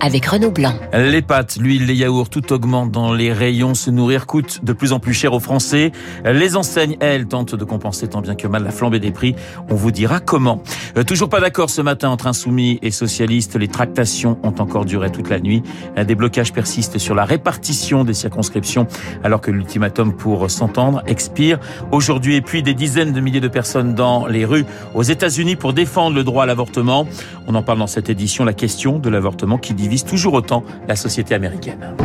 avec Renaud Blanc. Les pâtes, l'huile, les yaourts, tout augmente dans les rayons. Se nourrir coûte de plus en plus cher aux Français. Les enseignes, elles, tentent de compenser tant bien que mal la flambée des prix. On vous dira comment. Euh, toujours pas d'accord ce matin entre insoumis et socialistes. Les tractations ont encore duré toute la nuit. Euh, des blocages persistent sur la répartition des circonscriptions alors que l'ultimatum pour s'entendre expire aujourd'hui. Et puis des dizaines de milliers de personnes dans les rues aux États-Unis pour défendre le droit à l'avortement. On en parle dans cette édition. La question de l'avortement qui divise toujours autant la société américaine.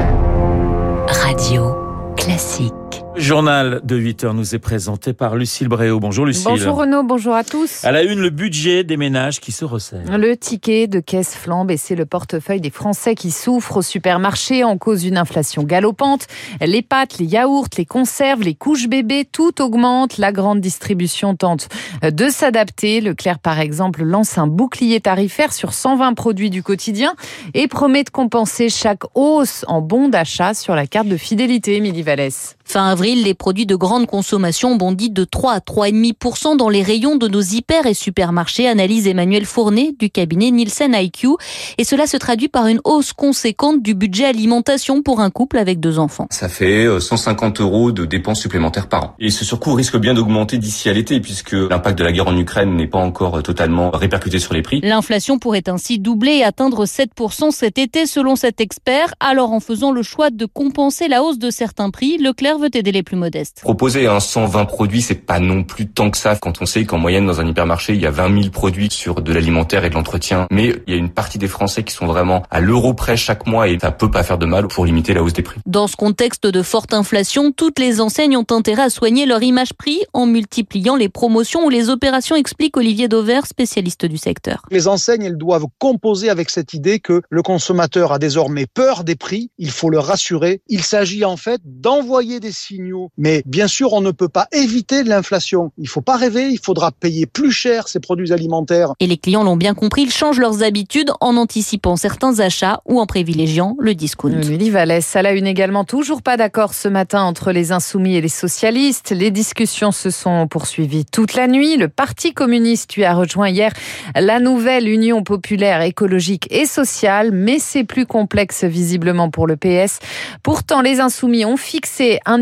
Radio classique. Journal de 8 heures nous est présenté par Lucille Bréau. Bonjour Lucille. Bonjour Renaud, bonjour à tous. À la une, le budget des ménages qui se resserre. Le ticket de caisse flambe et c'est le portefeuille des Français qui souffrent au supermarché en cause d'une inflation galopante. Les pâtes, les yaourts, les conserves, les couches bébés, tout augmente. La grande distribution tente de s'adapter. Leclerc, par exemple, lance un bouclier tarifaire sur 120 produits du quotidien et promet de compenser chaque hausse en bon d'achat sur la carte de fidélité, Émilie Vallès. Fin avril, les produits de grande consommation bondissent de 3 à 3,5% dans les rayons de nos hyper et supermarchés, analyse Emmanuel Fournet du cabinet Nielsen IQ. Et cela se traduit par une hausse conséquente du budget alimentation pour un couple avec deux enfants. Ça fait 150 euh, euros de dépenses supplémentaires par an. Et ce surcoût risque bien d'augmenter d'ici à l'été puisque l'impact de la guerre en Ukraine n'est pas encore euh, totalement répercuté sur les prix. L'inflation pourrait ainsi doubler et atteindre 7% cet été selon cet expert. Alors en faisant le choix de compenser la hausse de certains prix, Leclerc veut aider les plus modestes. Proposer un 120 produits, c'est pas non plus tant que ça quand on sait qu'en moyenne dans un hypermarché, il y a 20 000 produits sur de l'alimentaire et de l'entretien. Mais il y a une partie des Français qui sont vraiment à l'euro près chaque mois et ça peut pas faire de mal pour limiter la hausse des prix. Dans ce contexte de forte inflation, toutes les enseignes ont intérêt à soigner leur image prix en multipliant les promotions ou les opérations, explique Olivier Dover, spécialiste du secteur. Les enseignes, elles doivent composer avec cette idée que le consommateur a désormais peur des prix. Il faut le rassurer. Il s'agit en fait d'envoyer des signaux. Mais bien sûr, on ne peut pas éviter l'inflation. Il faut pas rêver, il faudra payer plus cher ces produits alimentaires. Et les clients l'ont bien compris, ils changent leurs habitudes en anticipant certains achats ou en privilégiant le discount. Lily Vallès, à la une également, toujours pas d'accord ce matin entre les insoumis et les socialistes. Les discussions se sont poursuivies toute la nuit. Le Parti communiste lui a rejoint hier la nouvelle Union populaire écologique et sociale, mais c'est plus complexe visiblement pour le PS. Pourtant, les insoumis ont fixé un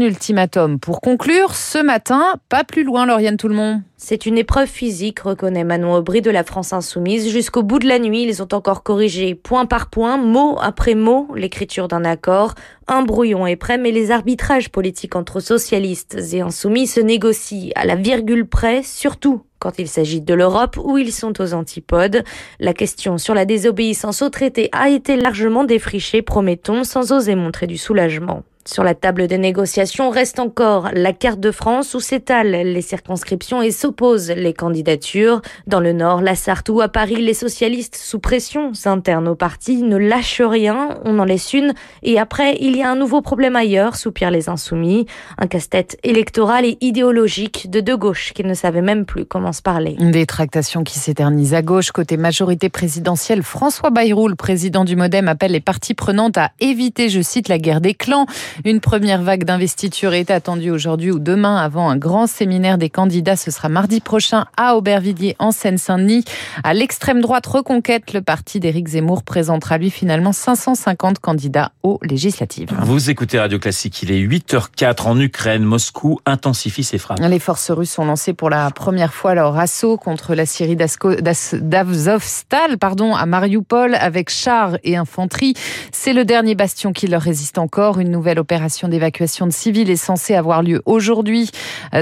pour conclure ce matin, pas plus loin, Lauriane Tout le monde. C'est une épreuve physique, reconnaît Manon Aubry de la France Insoumise. Jusqu'au bout de la nuit, ils ont encore corrigé point par point, mot après mot, l'écriture d'un accord. Un brouillon est prêt, mais les arbitrages politiques entre socialistes et insoumis se négocient à la virgule près, surtout quand il s'agit de l'Europe où ils sont aux antipodes. La question sur la désobéissance au traité a été largement défrichée, promettons, sans oser montrer du soulagement. Sur la table des négociations reste encore la carte de France où s'étalent les circonscriptions et s'opposent les candidatures. Dans le Nord, la Sarthe ou à Paris, les socialistes sous pression internes au parti ne lâchent rien, on en laisse une et après il y a un nouveau problème ailleurs, soupirent les insoumis. Un casse-tête électoral et idéologique de deux gauches qui ne savaient même plus comment se parler. Des tractations qui s'éternisent à gauche. Côté majorité présidentielle, François Bayrou, le président du Modem, appelle les parties prenantes à éviter, je cite, la guerre des clans. Une première vague d'investiture est attendue aujourd'hui ou demain avant un grand séminaire des candidats. Ce sera mardi prochain à Aubervilliers en Seine-Saint-Denis. À l'extrême droite Reconquête, le parti d'Éric Zemmour présentera lui finalement 550 candidats aux législatives. Vous écoutez Radio Classique, il est 8h04 en Ukraine. Moscou intensifie ses frappes. Les forces russes ont lancé pour la première fois leur assaut contre la Syrie d'Azovstal pardon, à Mariupol avec chars et infanterie. C'est le dernier bastion qui leur résiste encore. Une nouvelle opération d'évacuation de civils est censée avoir lieu aujourd'hui.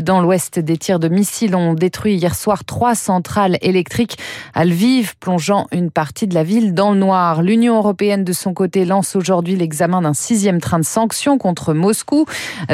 Dans l'ouest, des tirs de missiles ont détruit hier soir trois centrales électriques à Lviv, plongeant une partie de la ville dans le noir. L'Union européenne, de son côté, lance aujourd'hui l'examen d'un sixième train de sanctions contre Moscou,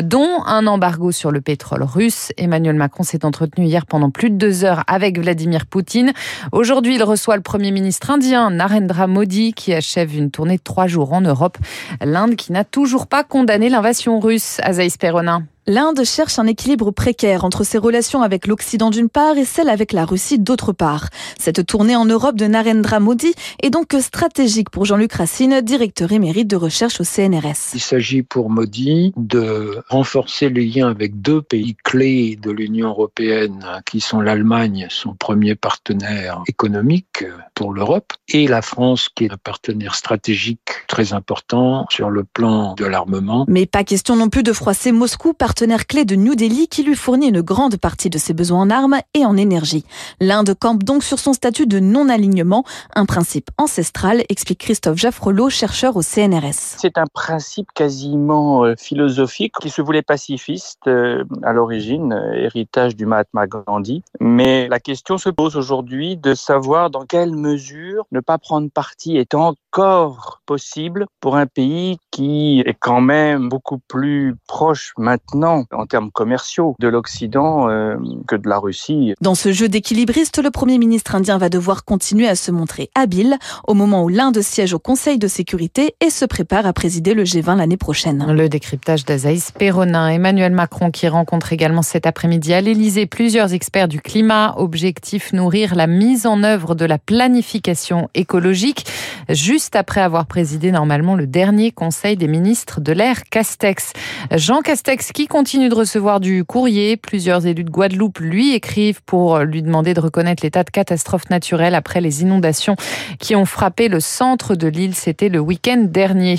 dont un embargo sur le pétrole russe. Emmanuel Macron s'est entretenu hier pendant plus de deux heures avec Vladimir Poutine. Aujourd'hui, il reçoit le Premier ministre indien Narendra Modi qui achève une tournée de trois jours en Europe. L'Inde qui n'a toujours pas condamné l'invasion russe, Azaïs Perronin. L'Inde cherche un équilibre précaire entre ses relations avec l'Occident d'une part et celle avec la Russie d'autre part. Cette tournée en Europe de Narendra Modi est donc stratégique pour Jean-Luc Racine, directeur émérite de recherche au CNRS. Il s'agit pour Modi de renforcer les liens avec deux pays clés de l'Union européenne qui sont l'Allemagne, son premier partenaire économique pour l'Europe, et la France qui est un partenaire stratégique très important sur le plan de l'armement. Mais pas question non plus de froisser Moscou par partenaire clé de New Delhi qui lui fournit une grande partie de ses besoins en armes et en énergie. L'Inde campe donc sur son statut de non-alignement, un principe ancestral, explique Christophe Jaffrelot, chercheur au CNRS. C'est un principe quasiment euh, philosophique qui se voulait pacifiste euh, à l'origine, euh, héritage du Mahatma Gandhi. Mais la question se pose aujourd'hui de savoir dans quelle mesure ne pas prendre parti est encore possible pour un pays qui est quand même beaucoup plus proche maintenant en termes commerciaux de l'Occident euh, que de la Russie. Dans ce jeu d'équilibriste, le Premier ministre indien va devoir continuer à se montrer habile au moment où l'Inde siège au Conseil de sécurité et se prépare à présider le G20 l'année prochaine. Le décryptage d'Azaïs Perronin, Emmanuel Macron qui rencontre également cet après-midi à l'Elysée plusieurs experts du climat. Objectif nourrir la mise en œuvre de la planification écologique juste après avoir présidé normalement le dernier Conseil des ministres de l'ère Castex. Jean Castex qui continue de recevoir du courrier. Plusieurs élus de Guadeloupe lui écrivent pour lui demander de reconnaître l'état de catastrophe naturelle après les inondations qui ont frappé le centre de l'île. C'était le week-end dernier.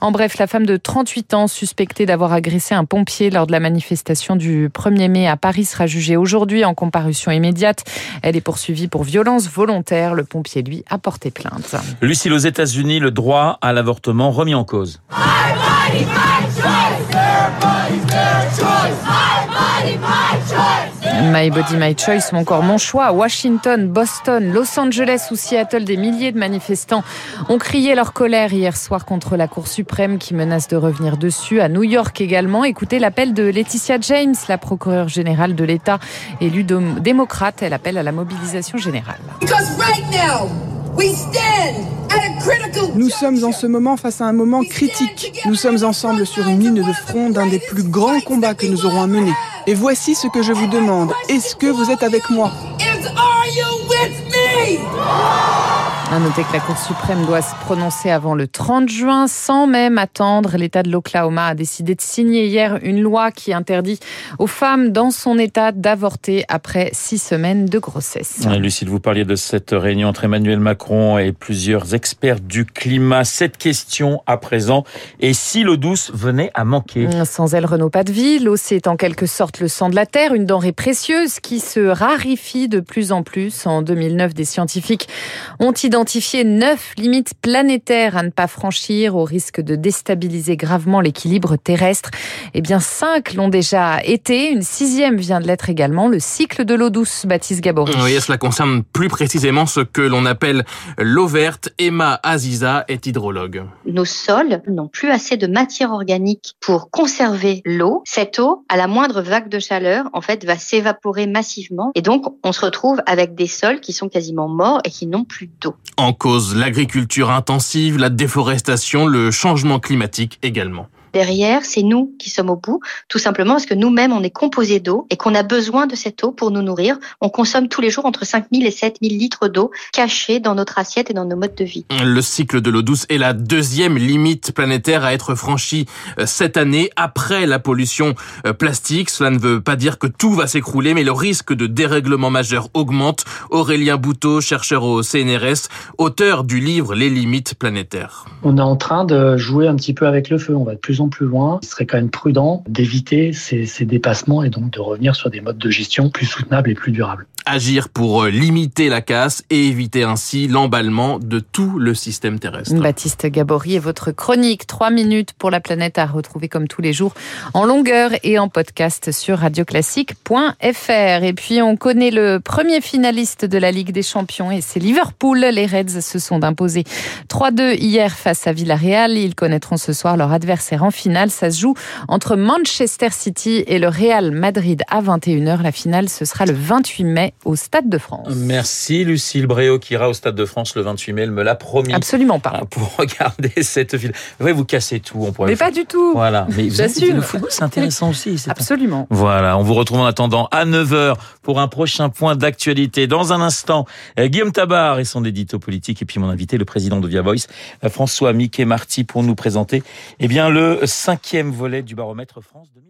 En bref, la femme de 38 ans suspectée d'avoir agressé un pompier lors de la manifestation du 1er mai à Paris sera jugée aujourd'hui en comparution immédiate. Elle est poursuivie pour violence volontaire. Le pompier, lui, a porté plainte. Lucille, aux États-Unis, le droit à l'avortement remis en cause. My Body, My Choice ou encore Mon Choix. Washington, Boston, Los Angeles ou Seattle, des milliers de manifestants ont crié leur colère hier soir contre la Cour suprême qui menace de revenir dessus. À New York également, écoutez l'appel de Laetitia James, la procureure générale de l'État, élue démocrate. Elle appelle à la mobilisation générale. Nous sommes en ce moment face à un moment critique. Nous sommes ensemble sur une ligne de front d'un des plus grands combats que nous aurons à mener. Et voici ce que je vous demande. Est-ce que vous êtes avec moi? À noter que la Cour suprême doit se prononcer avant le 30 juin sans même attendre. L'État de l'Oklahoma a décidé de signer hier une loi qui interdit aux femmes dans son État d'avorter après six semaines de grossesse. Lucille, vous parliez de cette réunion entre Emmanuel Macron et plusieurs experts du climat. Cette question à présent, et si l'eau douce venait à manquer? Sans elle, Renault, pas de vie. L'eau, c'est en quelque sorte le sang de la Terre, une denrée précieuse qui se raréfie de plus en plus. En 2009, des scientifiques ont identifié identifié neuf limites planétaires à ne pas franchir au risque de déstabiliser gravement l'équilibre terrestre. Eh bien, cinq l'ont déjà été. Une sixième vient de l'être également, le cycle de l'eau douce, Baptiste Gabory. Oui, cela concerne plus précisément ce que l'on appelle l'eau verte. Emma Aziza est hydrologue. Nos sols n'ont plus assez de matière organique pour conserver l'eau. Cette eau, à la moindre vague de chaleur, en fait, va s'évaporer massivement. Et donc, on se retrouve avec des sols qui sont quasiment morts et qui n'ont plus d'eau. En cause l'agriculture intensive, la déforestation, le changement climatique également derrière, c'est nous qui sommes au bout, tout simplement parce que nous-mêmes, on est composé d'eau et qu'on a besoin de cette eau pour nous nourrir. On consomme tous les jours entre 5000 et 7000 litres d'eau cachée dans notre assiette et dans nos modes de vie. Le cycle de l'eau douce est la deuxième limite planétaire à être franchie euh, cette année après la pollution euh, plastique. Cela ne veut pas dire que tout va s'écrouler, mais le risque de dérèglement majeur augmente. Aurélien Bouteau, chercheur au CNRS, auteur du livre Les limites planétaires. On est en train de jouer un petit peu avec le feu. On va de plus plus loin, il serait quand même prudent d'éviter ces, ces dépassements et donc de revenir sur des modes de gestion plus soutenables et plus durables agir pour euh, limiter la casse et éviter ainsi l'emballement de tout le système terrestre. Baptiste Gabory et votre chronique 3 minutes pour la planète à retrouver comme tous les jours en longueur et en podcast sur radioclassique.fr. Et puis on connaît le premier finaliste de la Ligue des Champions et c'est Liverpool. Les Reds se sont imposés 3-2 hier face à Villarreal. Ils connaîtront ce soir leur adversaire en finale. Ça se joue entre Manchester City et le Real Madrid à 21h. La finale, ce sera le 28 mai au Stade de France. Merci Lucille Bréau qui ira au Stade de France le 28 mai. Elle me l'a promis. Absolument pas. Pour regarder cette finale. Ouais, vous cassez tout. On pourrait Mais pas du tout. Voilà. Mais J'assume. le football, c'est intéressant aussi. Absolument. Voilà. On vous retrouve en attendant à 9h pour un prochain point d'actualité. Dans un instant, euh, Guillaume Tabar et son édito politique et puis mon invité, le président de Via Voice, euh, François Mickey Marty, pour nous présenter, eh bien, le cinquième volet du baromètre France 2020.